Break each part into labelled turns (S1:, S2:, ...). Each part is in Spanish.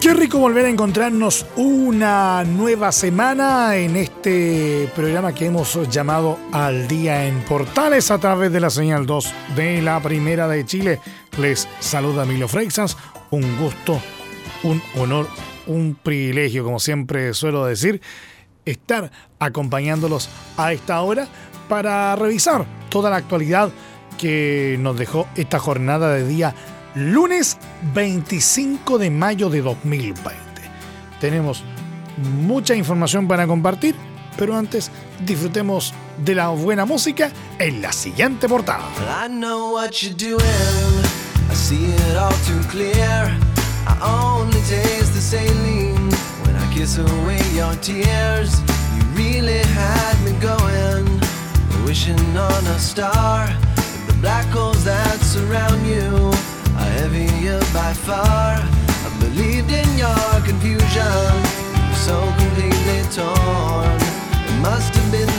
S1: Qué rico volver a encontrarnos una nueva semana en este programa que hemos llamado Al Día en Portales a través de la señal 2 de la Primera de Chile. Les saluda Emilio Freixas. Un gusto, un honor, un privilegio, como siempre suelo decir, estar acompañándolos a esta hora para revisar toda la actualidad que nos dejó esta jornada de día lunes 25 de mayo de 2020. Tenemos mucha información para compartir, pero antes disfrutemos de la buena música en la siguiente portada. I know what you're doing. I see it all too clear. I only taste the saline when I kiss away your tears. You really had me going, wishing on a star. The black holes that surround you. Are heavier by far. I believed in your confusion, so completely torn. It must have been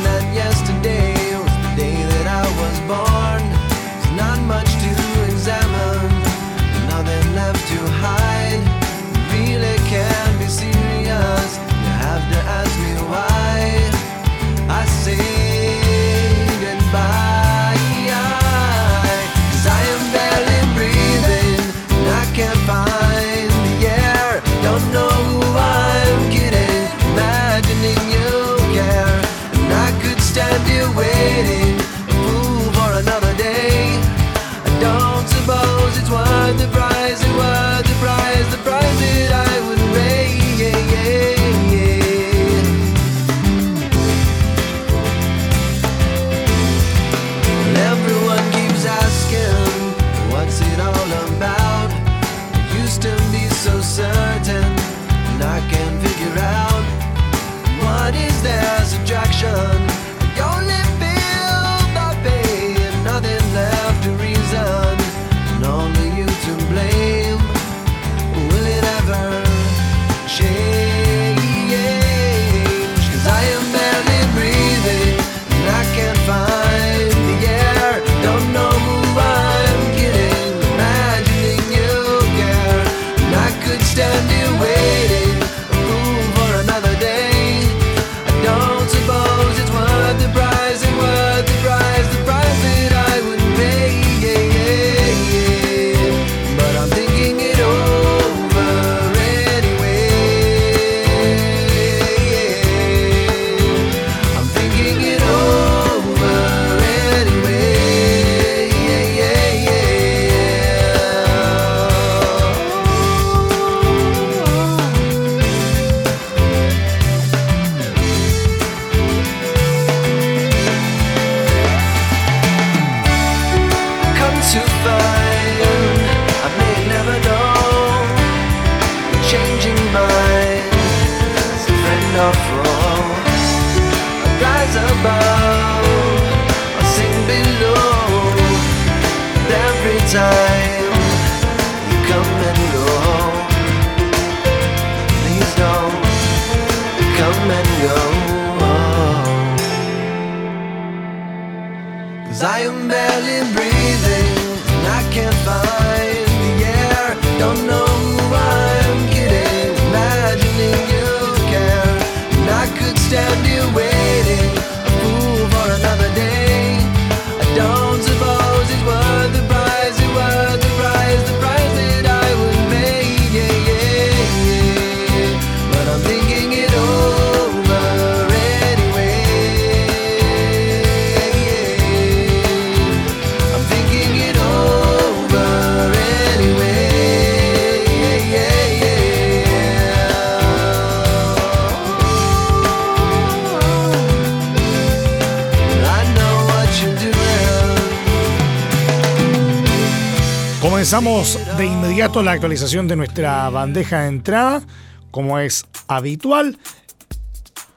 S1: Comenzamos de inmediato la actualización de nuestra bandeja de entrada, como es habitual,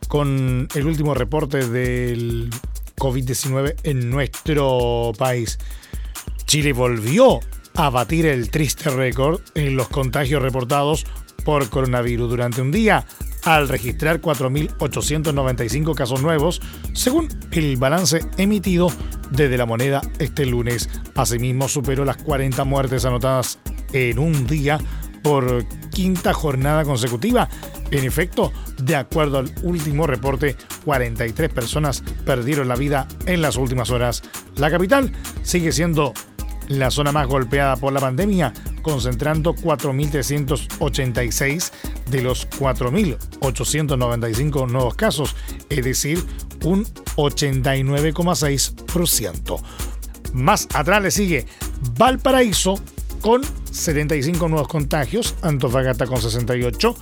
S1: con el último reporte del
S2: COVID-19 en nuestro país. Chile volvió a batir el triste récord en los contagios reportados por coronavirus durante un día, al registrar 4.895 casos nuevos, según el balance emitido desde la moneda este lunes. Asimismo, superó las 40 muertes anotadas en un día por quinta jornada consecutiva. En efecto, de acuerdo al último reporte, 43 personas perdieron la vida en las últimas horas. La capital sigue siendo la zona más golpeada por la pandemia, concentrando 4.386 de los 4.895 nuevos casos, es decir, un 89,6%. Más atrás le sigue Valparaíso con 75 nuevos contagios, Antofagasta con 68,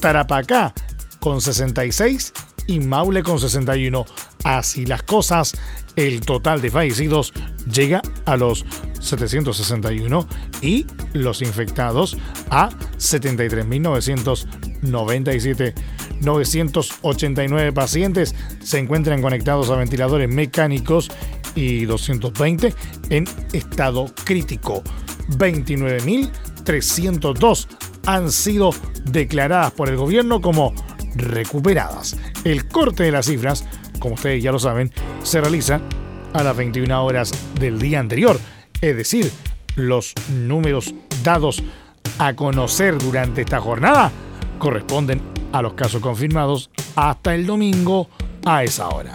S2: Tarapacá con 66 y Maule con 61. Así las cosas, el total de fallecidos llega a los 761 y los infectados a 73.997. 989 pacientes se encuentran conectados a ventiladores mecánicos y 220 en estado crítico. 29.302 han sido declaradas por el gobierno como recuperadas. El corte de las cifras, como ustedes ya lo saben, se realiza a las 21 horas del día anterior, es decir, los números dados a conocer durante esta jornada corresponden a los casos confirmados hasta el domingo a esa hora.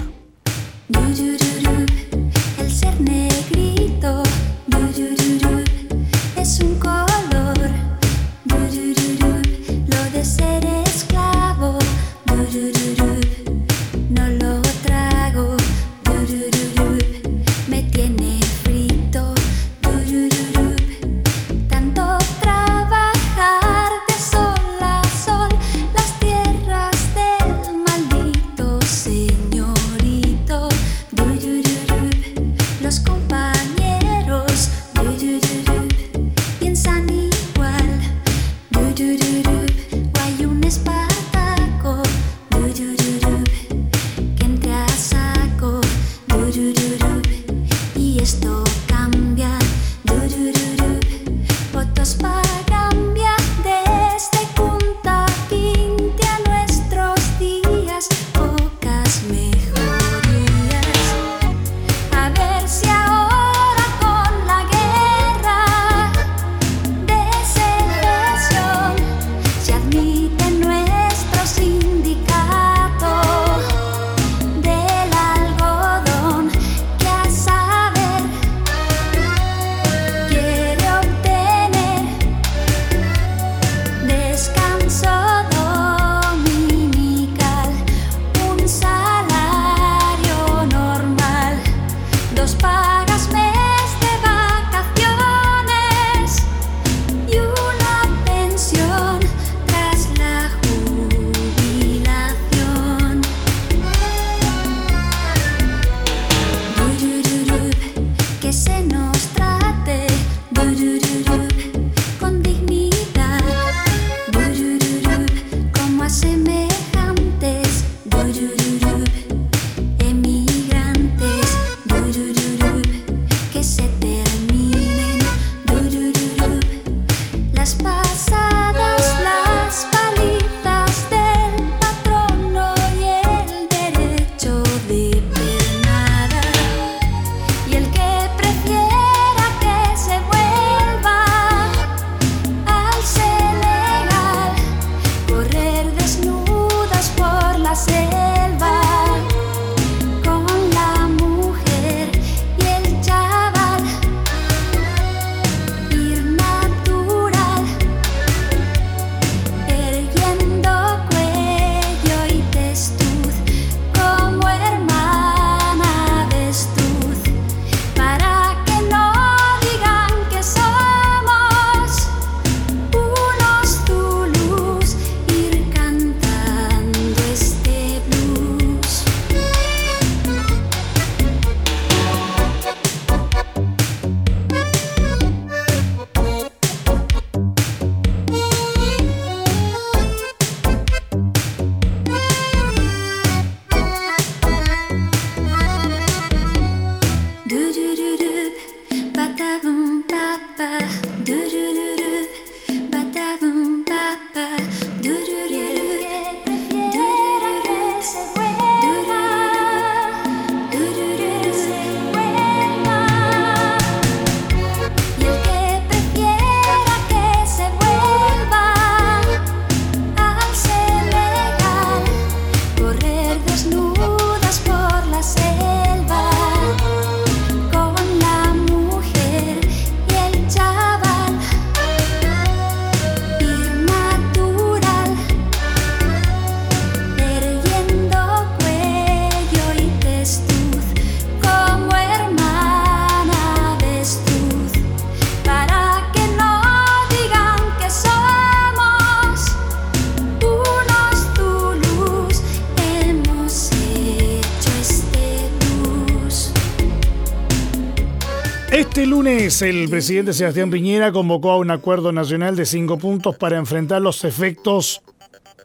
S3: El
S2: presidente Sebastián Piñera convocó a un acuerdo nacional de cinco puntos para enfrentar los efectos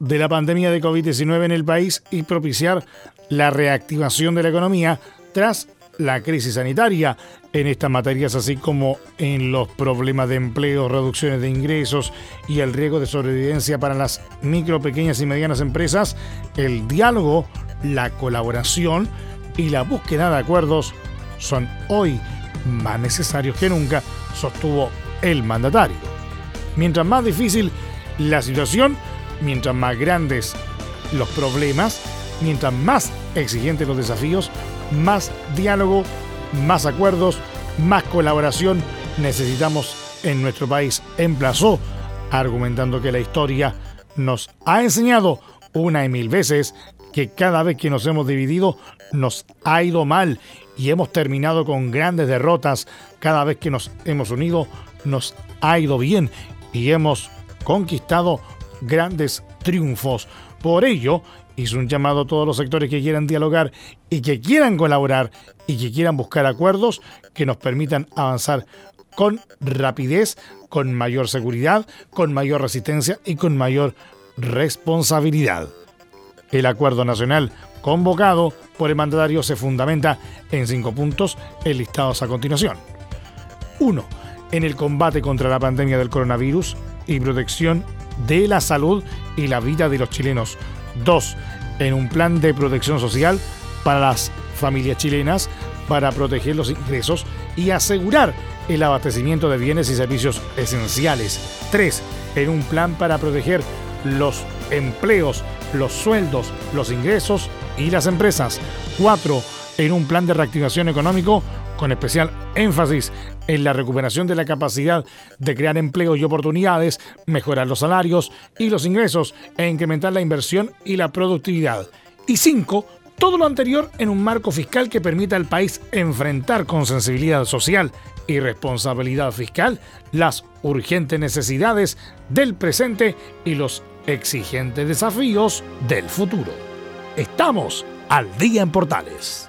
S2: de la pandemia de COVID-19 en el país y propiciar la reactivación de la economía tras la crisis sanitaria en estas materias, así como en los problemas de empleo, reducciones de ingresos y el riesgo de sobrevivencia para las micro, pequeñas y medianas empresas, el diálogo, la colaboración y la búsqueda de acuerdos son hoy más necesarios que nunca, sostuvo el mandatario. Mientras más difícil la situación, mientras más grandes los problemas, mientras más exigentes los desafíos, más diálogo, más acuerdos, más colaboración necesitamos en nuestro país. Emplazó, argumentando que la historia nos ha enseñado una y mil veces que cada vez que nos hemos dividido nos ha ido mal y hemos terminado con grandes derrotas. Cada vez que nos hemos unido nos ha ido bien y hemos conquistado grandes triunfos. Por ello, hizo un llamado a todos los sectores que quieran dialogar y que quieran colaborar y que quieran buscar acuerdos que nos permitan avanzar con rapidez, con mayor seguridad, con mayor resistencia y con mayor responsabilidad. El acuerdo nacional convocado por el mandatario se fundamenta en cinco puntos enlistados a continuación. 1. En el combate contra la pandemia del coronavirus y protección de la salud y la vida de los chilenos. 2. En un plan de protección social para las familias chilenas para proteger los ingresos y asegurar el abastecimiento de bienes y servicios esenciales. 3. En un plan para proteger los empleos, los sueldos, los ingresos y las empresas. 4. En un plan de reactivación económico con especial énfasis en la recuperación de la capacidad de crear empleo y oportunidades, mejorar los salarios y los ingresos e incrementar la inversión y la productividad. Y 5. Todo lo anterior en un marco fiscal que permita al país enfrentar con sensibilidad social y responsabilidad fiscal las urgentes necesidades del presente y los exigentes desafíos del futuro. Estamos al día en Portales.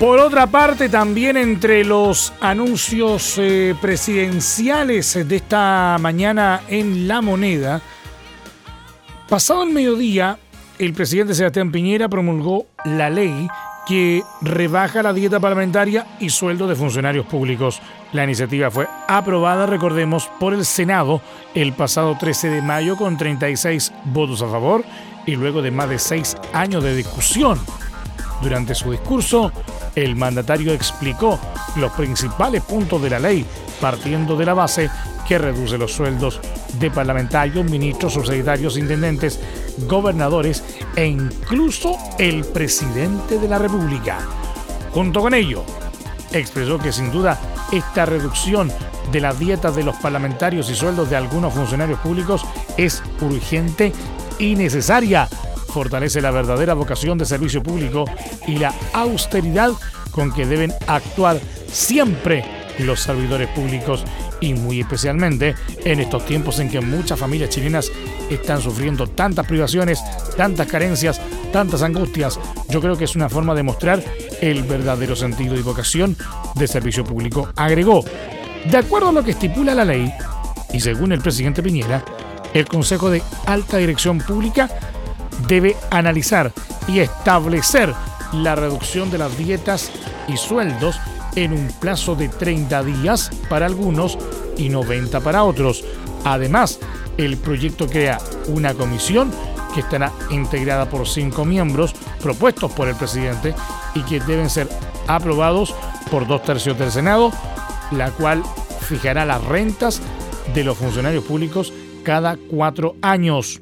S2: Por otra parte, también entre los anuncios eh, presidenciales de esta mañana en La Moneda, pasado el mediodía, el presidente Sebastián Piñera promulgó la ley que rebaja la dieta parlamentaria y sueldo de funcionarios públicos. La iniciativa fue aprobada, recordemos, por el Senado el pasado 13 de mayo con 36 votos a favor y luego de más de seis años de discusión. Durante su discurso, el mandatario explicó los principales puntos de la ley, partiendo de la base que reduce los sueldos de parlamentarios, ministros, subsecretarios, intendentes, gobernadores e incluso el presidente de la República. Junto con ello, expresó que sin duda esta reducción de las dietas de los parlamentarios y sueldos de algunos funcionarios públicos es urgente y necesaria fortalece la verdadera vocación de servicio público y la austeridad con que deben actuar siempre los servidores públicos y muy especialmente en estos tiempos en que muchas familias chilenas están sufriendo tantas privaciones, tantas carencias, tantas angustias. Yo creo que es una forma de mostrar el verdadero sentido y vocación de servicio público. Agregó, de acuerdo a lo que estipula la ley, y según el presidente Piñera, el Consejo de Alta Dirección Pública debe analizar y establecer la reducción de las dietas y sueldos en un plazo de 30 días para algunos y 90 para otros. Además, el proyecto crea una comisión que estará integrada por cinco miembros propuestos por el presidente y que deben ser aprobados por dos tercios del Senado, la cual fijará las rentas de los funcionarios públicos cada cuatro años.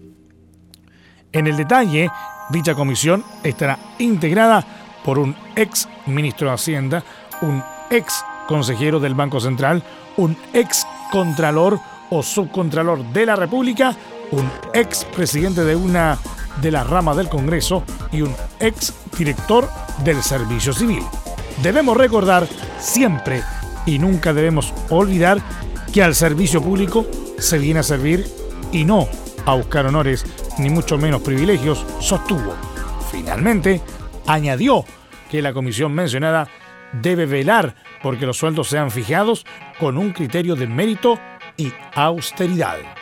S2: En el detalle, dicha comisión estará integrada por un ex ministro de Hacienda, un ex consejero del Banco Central, un ex contralor o subcontralor de la República, un ex presidente de una de las ramas del Congreso y un ex director del Servicio Civil. Debemos recordar siempre y nunca debemos olvidar que al servicio público se viene a servir y no a buscar honores ni mucho menos privilegios, sostuvo. Finalmente, añadió que la comisión mencionada debe velar porque los sueldos sean fijados con un criterio de mérito y austeridad.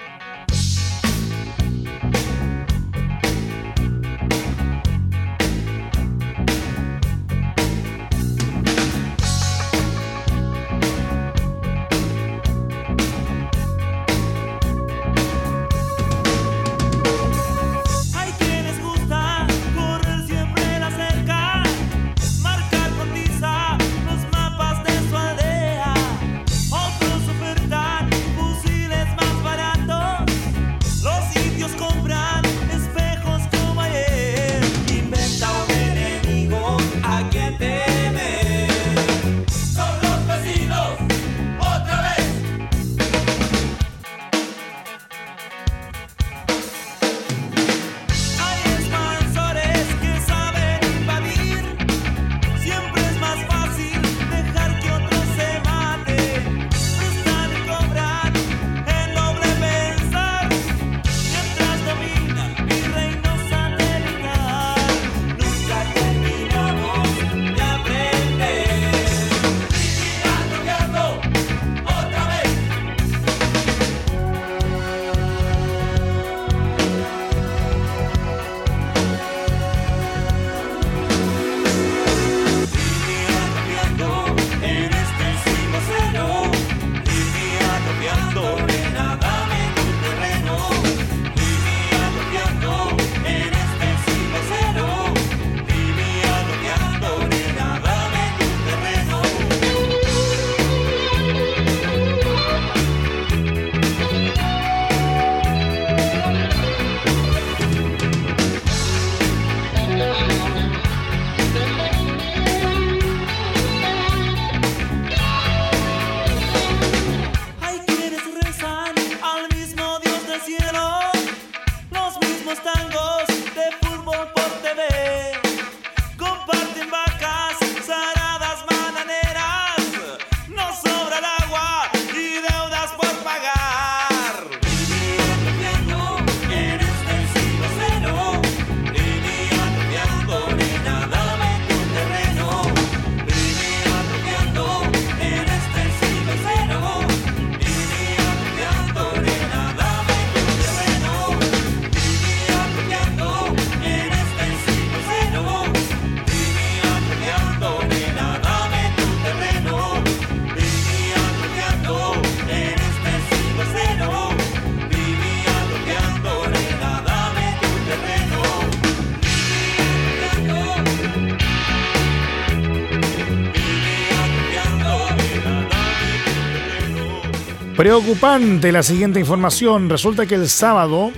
S2: Preocupante la siguiente información. Resulta que el sábado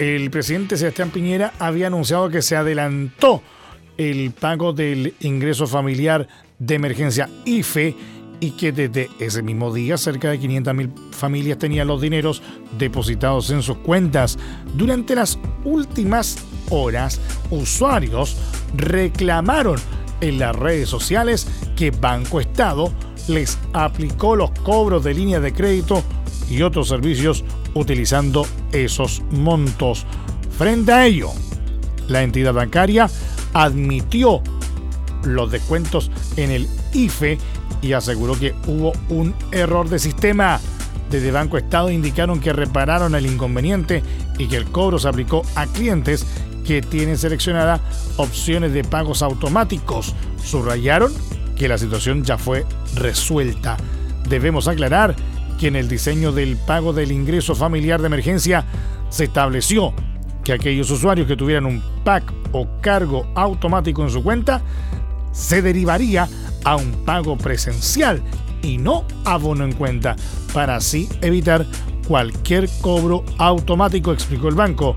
S2: el presidente Sebastián Piñera había anunciado que se adelantó el pago del ingreso familiar de emergencia IFE y que desde ese mismo día cerca de 500.000 familias tenían los dineros depositados en sus cuentas. Durante las últimas horas, usuarios reclamaron en las redes sociales que Banco Estado les aplicó los cobros de línea de crédito y otros servicios utilizando esos montos. Frente a ello, la entidad bancaria admitió los descuentos en el IFE y aseguró que hubo un error de sistema. Desde Banco Estado indicaron que repararon el inconveniente y que el cobro se aplicó a clientes que tienen seleccionadas opciones de pagos automáticos. Subrayaron que la situación ya fue resuelta. Debemos aclarar que en el diseño del pago del ingreso familiar de emergencia se estableció que aquellos usuarios que tuvieran un PAC o cargo automático en su cuenta se derivaría a un pago presencial y no abono en cuenta, para así evitar cualquier cobro automático, explicó el banco.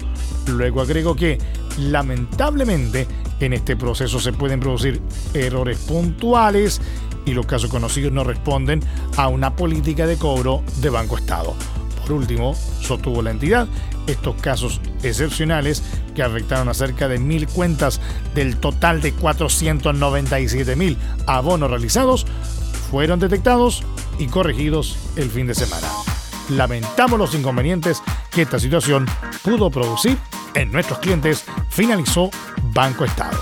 S2: Luego agregó que, lamentablemente, en este proceso se pueden producir errores puntuales y los casos conocidos no responden a una política de cobro de Banco Estado. Por último, sostuvo la entidad, estos casos excepcionales que afectaron a cerca de mil cuentas del total de 497 mil abonos realizados fueron detectados y corregidos el fin de semana. Lamentamos los inconvenientes que esta situación pudo producir en nuestros clientes, finalizó Banco Estado.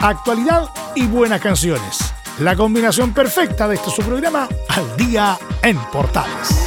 S2: Actualidad y buenas canciones. La combinación perfecta de este su programa al día en Portales.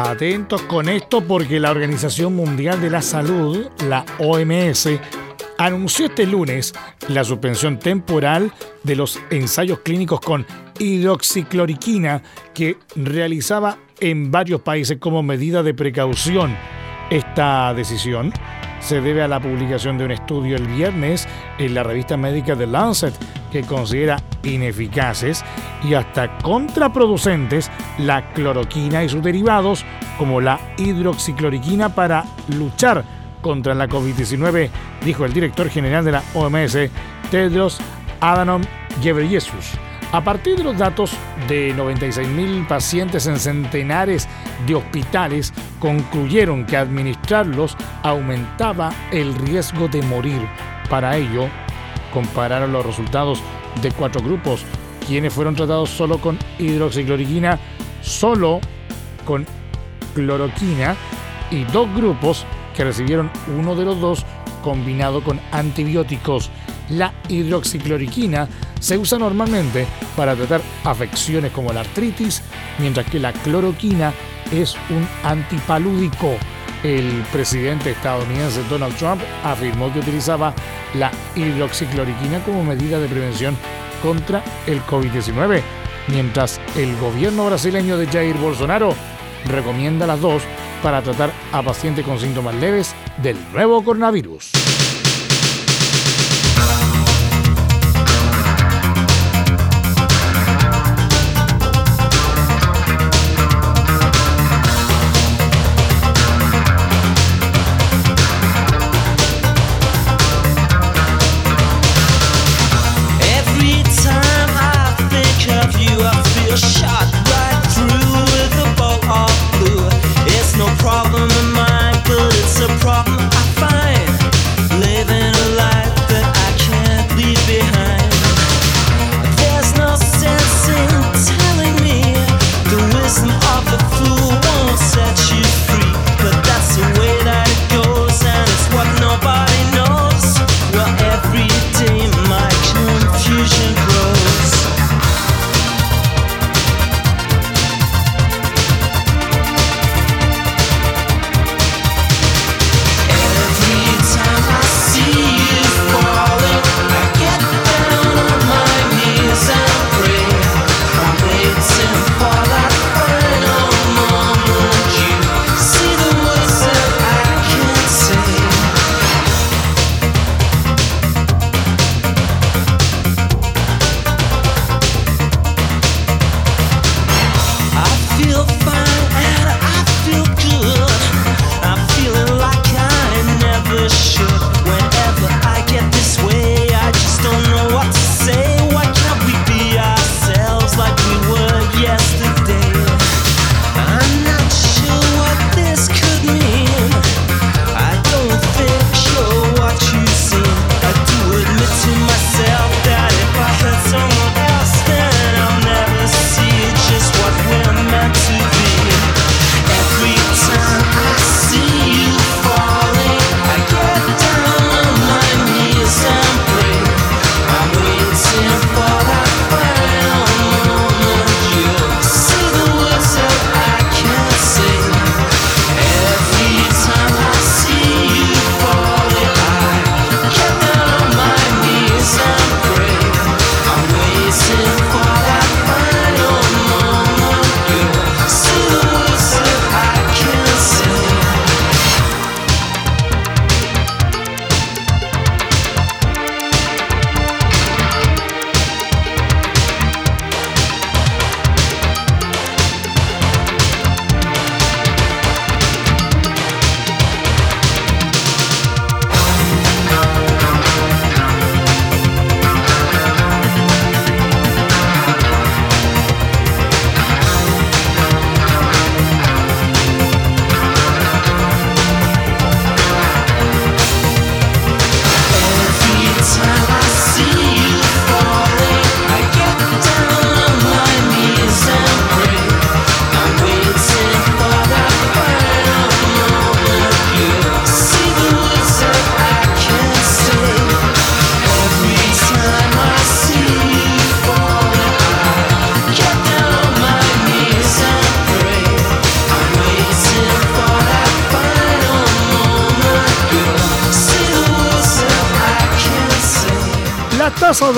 S2: Atentos con esto porque la Organización Mundial de la Salud, la OMS, anunció este lunes la suspensión temporal de los ensayos clínicos con hidroxicloriquina que realizaba en varios países como medida de precaución. Esta decisión se debe a la publicación de un estudio el viernes en la revista médica The Lancet que considera ineficaces y hasta contraproducentes la cloroquina y sus derivados como la hidroxicloroquina para luchar contra la COVID-19, dijo el director general de la OMS, Tedros Adhanom Ghebreyesus. A partir de los datos de 96.000 pacientes en centenares de hospitales, concluyeron que administrarlos aumentaba el riesgo de morir. Para ello, compararon los resultados de cuatro grupos, quienes fueron tratados solo con hidroxicloroquina, solo con cloroquina, y dos grupos que recibieron uno de los dos combinado con antibióticos. La hidroxicloroquina se usa normalmente para tratar afecciones como la artritis, mientras que la cloroquina es un antipalúdico. El presidente estadounidense Donald Trump afirmó que utilizaba la hidroxicloroquina como medida de prevención contra el COVID-19, mientras el gobierno brasileño de Jair Bolsonaro recomienda las dos para tratar a pacientes con síntomas leves del nuevo coronavirus.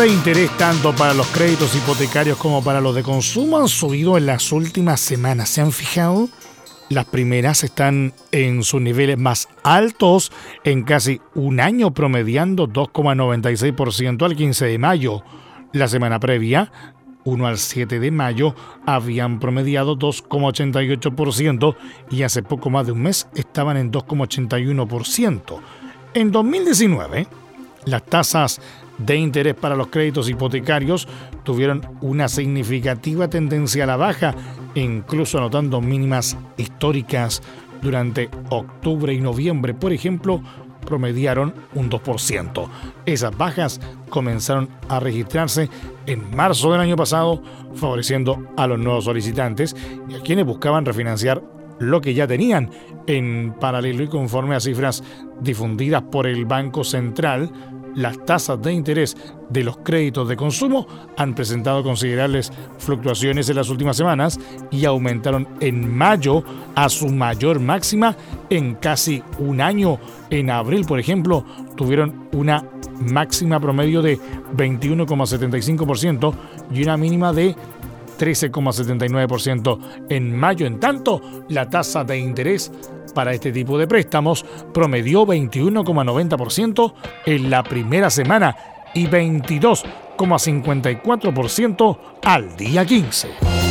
S2: Interés tanto para los créditos hipotecarios como para los de consumo han subido en las últimas semanas. ¿Se han fijado? Las primeras están en sus niveles más altos en casi un año, promediando 2,96% al 15 de mayo. La semana previa, 1 al 7 de mayo, habían promediado 2,88% y hace poco más de un mes estaban en 2,81%. En 2019, las tasas de interés para los créditos hipotecarios tuvieron una significativa tendencia a la baja, incluso anotando mínimas históricas durante octubre y noviembre, por ejemplo, promediaron un 2%. Esas bajas comenzaron a registrarse en marzo del año pasado, favoreciendo a los nuevos solicitantes y a quienes buscaban refinanciar lo que ya tenían. En paralelo y conforme a cifras difundidas por el Banco Central, las tasas de interés de los créditos de consumo han presentado considerables fluctuaciones en las últimas semanas y aumentaron en mayo a su mayor máxima en casi un año. En abril, por ejemplo, tuvieron una máxima promedio de 21,75% y una mínima de 13,79% en mayo. En tanto, la tasa de interés para este tipo de préstamos promedió 21,90% en la primera semana y 22,54% al día 15.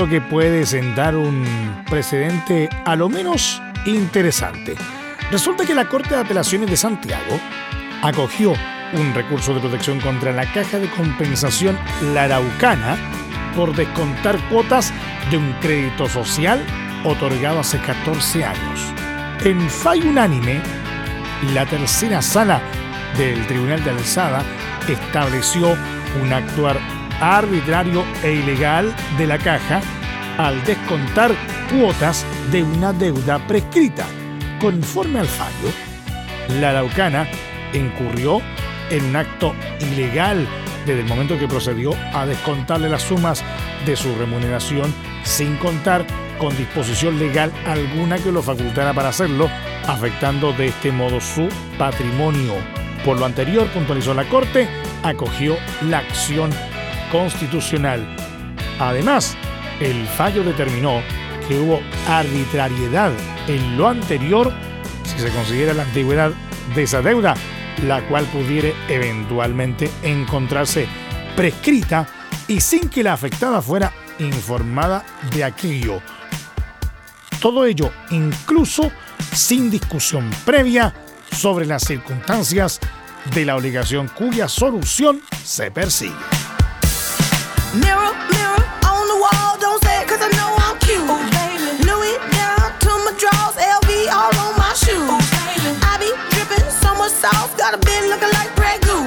S2: Ojo con esto que puede sentar un precedente a lo menos interesante. Resulta que la Corte de Apelaciones de Santiago acogió un recurso de protección contra la Caja de Compensación La Araucana por descontar cuotas de un crédito social otorgado hace 14 años. En fallo unánime, la tercera sala del Tribunal de Alzada estableció un actuar arbitrario e ilegal de la caja al descontar cuotas de una deuda prescrita. Conforme al fallo, la Araucana incurrió en un acto ilegal desde el momento que procedió a descontarle las sumas de su remuneración sin contar con disposición legal alguna que lo facultara para hacerlo, afectando de este modo su patrimonio. Por lo anterior, puntualizó la Corte, acogió la acción constitucional. Además, el fallo determinó que hubo arbitrariedad en lo anterior si se considera la antigüedad de esa deuda, la cual pudiera eventualmente encontrarse prescrita y sin que la afectada fuera informada de aquello. Todo ello incluso sin discusión previa sobre las circunstancias de la obligación cuya solución se persigue.
S4: Mirror, mirror on the wall, don't say it cause I know I'm cute. Louis down to my drawers, LV all on my shoes. I be dripping so much sauce, got a looking like Goose.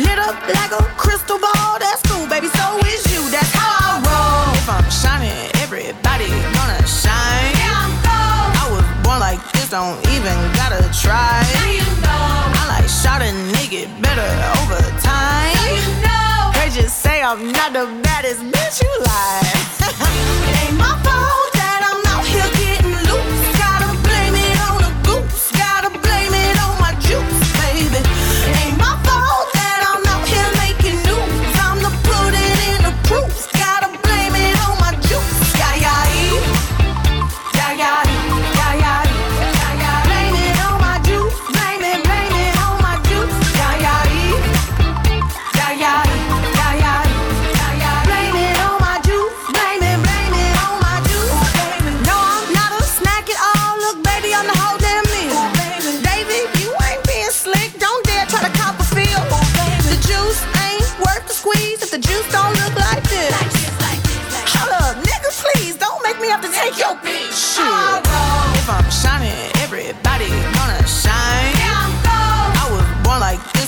S4: Lit up like a crystal ball, that's cool, baby, so is you, that's how I roll. If I'm shining, everybody gonna shine. I was born like this, don't even gotta try. I like shot a nigga better over time. I'm not the baddest bitch you like. ain't my fault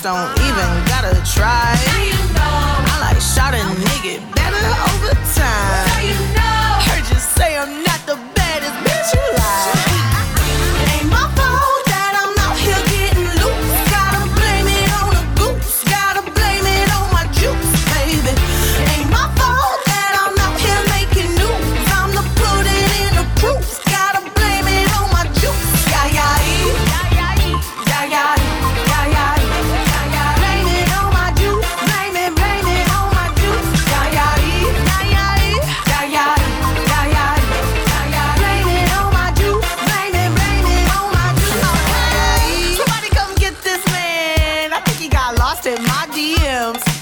S4: don't even gotta try. I like shot Jim's.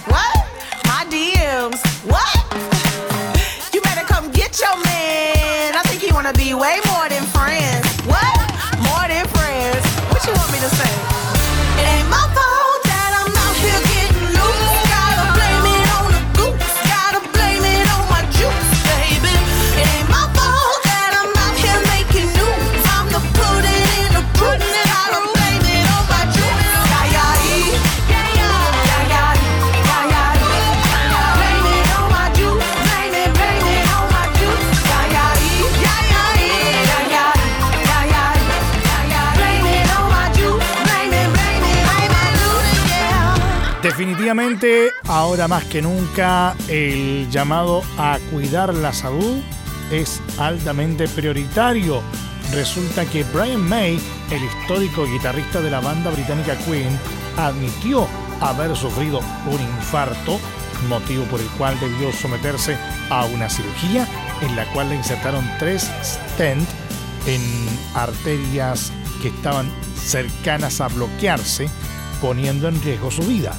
S2: Definitivamente, ahora más que nunca, el llamado a cuidar la salud es altamente prioritario. Resulta que Brian May, el histórico guitarrista de la banda británica Queen, admitió haber sufrido un infarto, motivo por el cual debió someterse a una cirugía en la cual le insertaron tres stent en arterias que estaban cercanas a bloquearse, poniendo en riesgo su vida.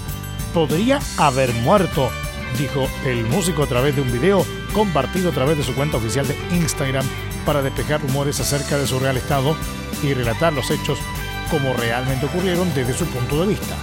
S2: Podría haber muerto dijo el músico a través de un video compartido a través de su cuenta oficial de Instagram para despejar rumores acerca de su real estado y relatar los hechos como realmente ocurrieron desde su punto de vista.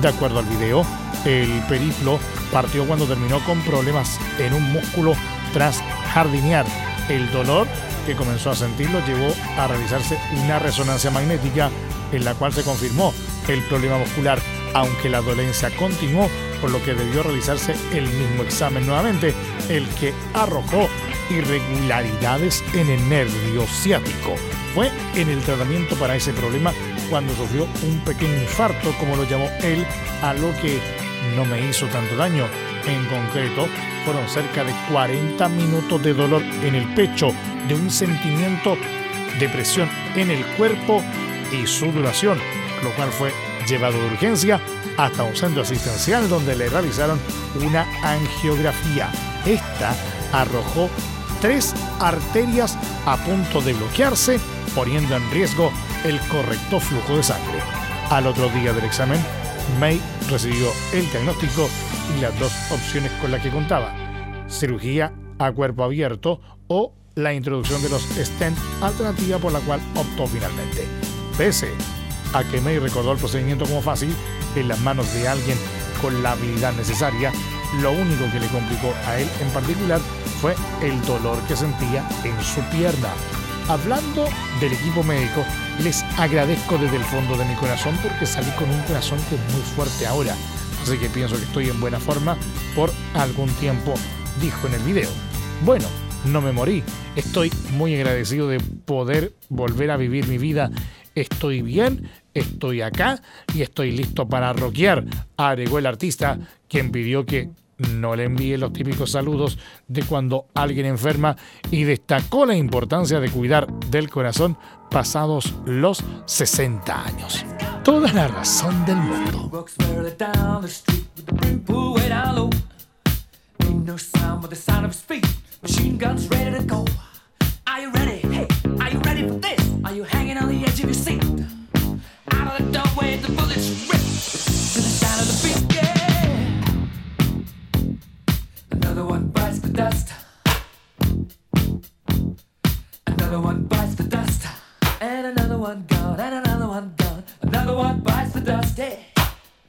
S2: De acuerdo al video, el periplo partió cuando terminó con problemas en un músculo tras jardinear. El dolor que comenzó a sentirlo llevó a realizarse una resonancia magnética en la cual se confirmó el problema muscular, aunque la dolencia continuó, por lo que debió realizarse el mismo examen nuevamente, el que arrojó irregularidades en el nervio ciático. Fue en el tratamiento para ese problema cuando sufrió un pequeño infarto, como lo llamó él, a lo que no me hizo tanto daño. En concreto, fueron cerca de 40 minutos de dolor en el pecho, de un sentimiento de presión en el cuerpo y sudoración, lo cual fue llevado de urgencia hasta un centro asistencial donde le realizaron una angiografía. Esta arrojó tres arterias a punto de bloquearse, poniendo en riesgo el correcto flujo de sangre. Al otro día del examen, May recibió el diagnóstico y las dos opciones con las que contaba, cirugía a cuerpo abierto o la introducción de los stent, alternativa por la cual optó finalmente. Pese a que May recordó el procedimiento como fácil, en las manos de alguien con la habilidad necesaria, lo único que le complicó a él en particular fue el dolor que sentía en su pierna. Hablando del equipo médico, les agradezco desde el fondo de mi corazón porque salí con un corazón que es muy fuerte ahora. Así que pienso que estoy en buena forma por algún tiempo, dijo en el video. Bueno, no me morí. Estoy muy agradecido de poder volver a vivir mi vida. Estoy bien, estoy acá y estoy listo para rockear, agregó el artista, quien pidió que no le envíe los típicos saludos de cuando alguien enferma y destacó la importancia de cuidar del corazón pasados los 60 años. Toda la razón del mundo.
S5: Are you hanging on the edge of your seat? Out of the doorway, the bullets rip to the sound of the beat. Yeah. Another one bites the dust. Another one bites the dust. And another one gone, and another one gone. Another one bites the dust. Hey,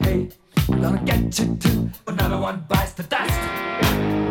S5: hey, I'm gonna get you too. Another one bites the dust.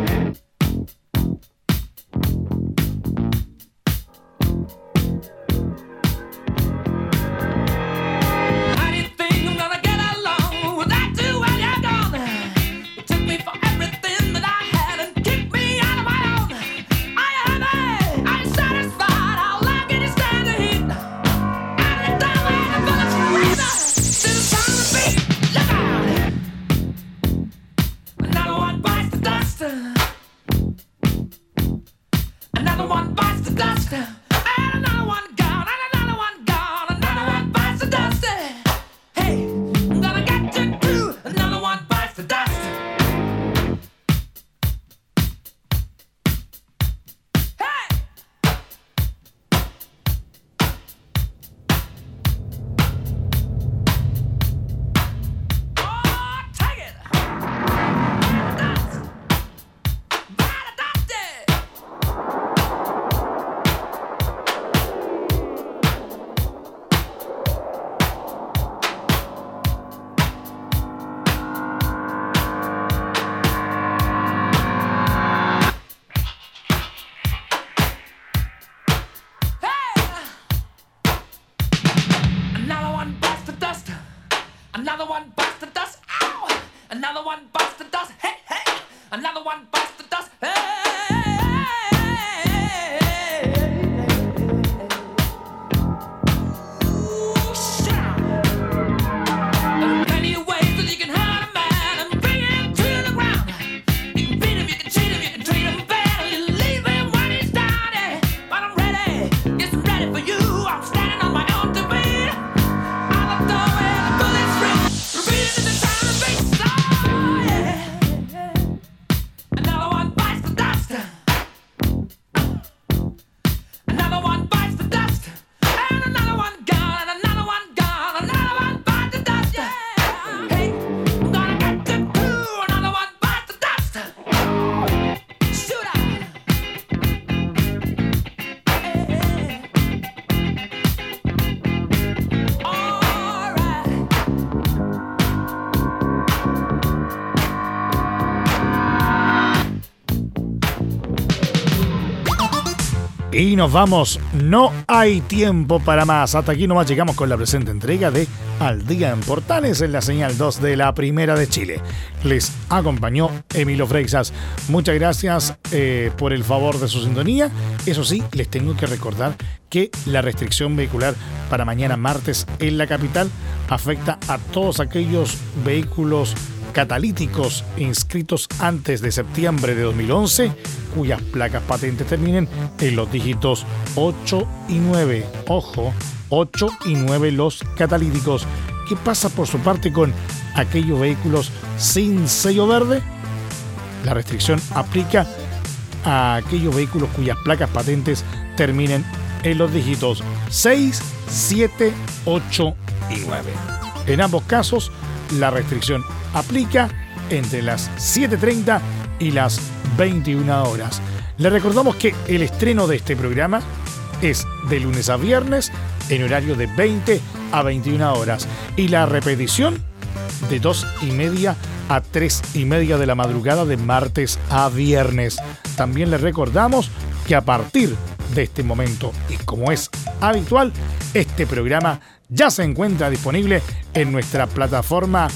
S2: Y nos vamos, no hay tiempo para más. Hasta aquí nomás llegamos con la presente entrega de Al Día en Portales en la señal 2 de la Primera de Chile. Les acompañó Emilio Freixas. Muchas gracias eh, por el favor de su sintonía. Eso sí, les tengo que recordar que la restricción vehicular para mañana martes en la capital afecta a todos aquellos vehículos catalíticos inscritos antes de septiembre de 2011 cuyas placas patentes terminen en los dígitos 8 y 9. Ojo, 8 y 9 los catalíticos. ¿Qué pasa por su parte con aquellos vehículos sin sello verde? La restricción aplica a aquellos vehículos cuyas placas patentes terminen en los dígitos 6, 7, 8 y 9. En ambos casos, la restricción aplica entre las 7.30 y las 21 horas. Le recordamos que el estreno de este programa es de lunes a viernes en horario de 20 a 21 horas y la repetición de 2 y media a 3 y media de la madrugada de martes a viernes. También le recordamos que a partir de este momento y como es habitual, este programa ya se encuentra disponible en nuestra plataforma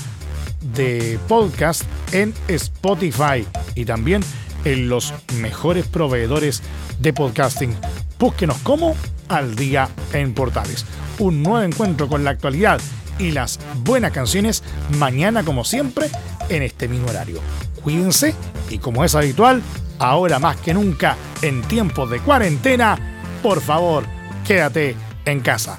S2: de podcast en Spotify y también en los mejores proveedores de podcasting. Búsquenos como al día en Portales. Un nuevo encuentro con la actualidad y las buenas canciones mañana como siempre en este mismo horario. Cuídense y como es habitual, ahora más que nunca en tiempos de cuarentena, por favor, quédate en casa.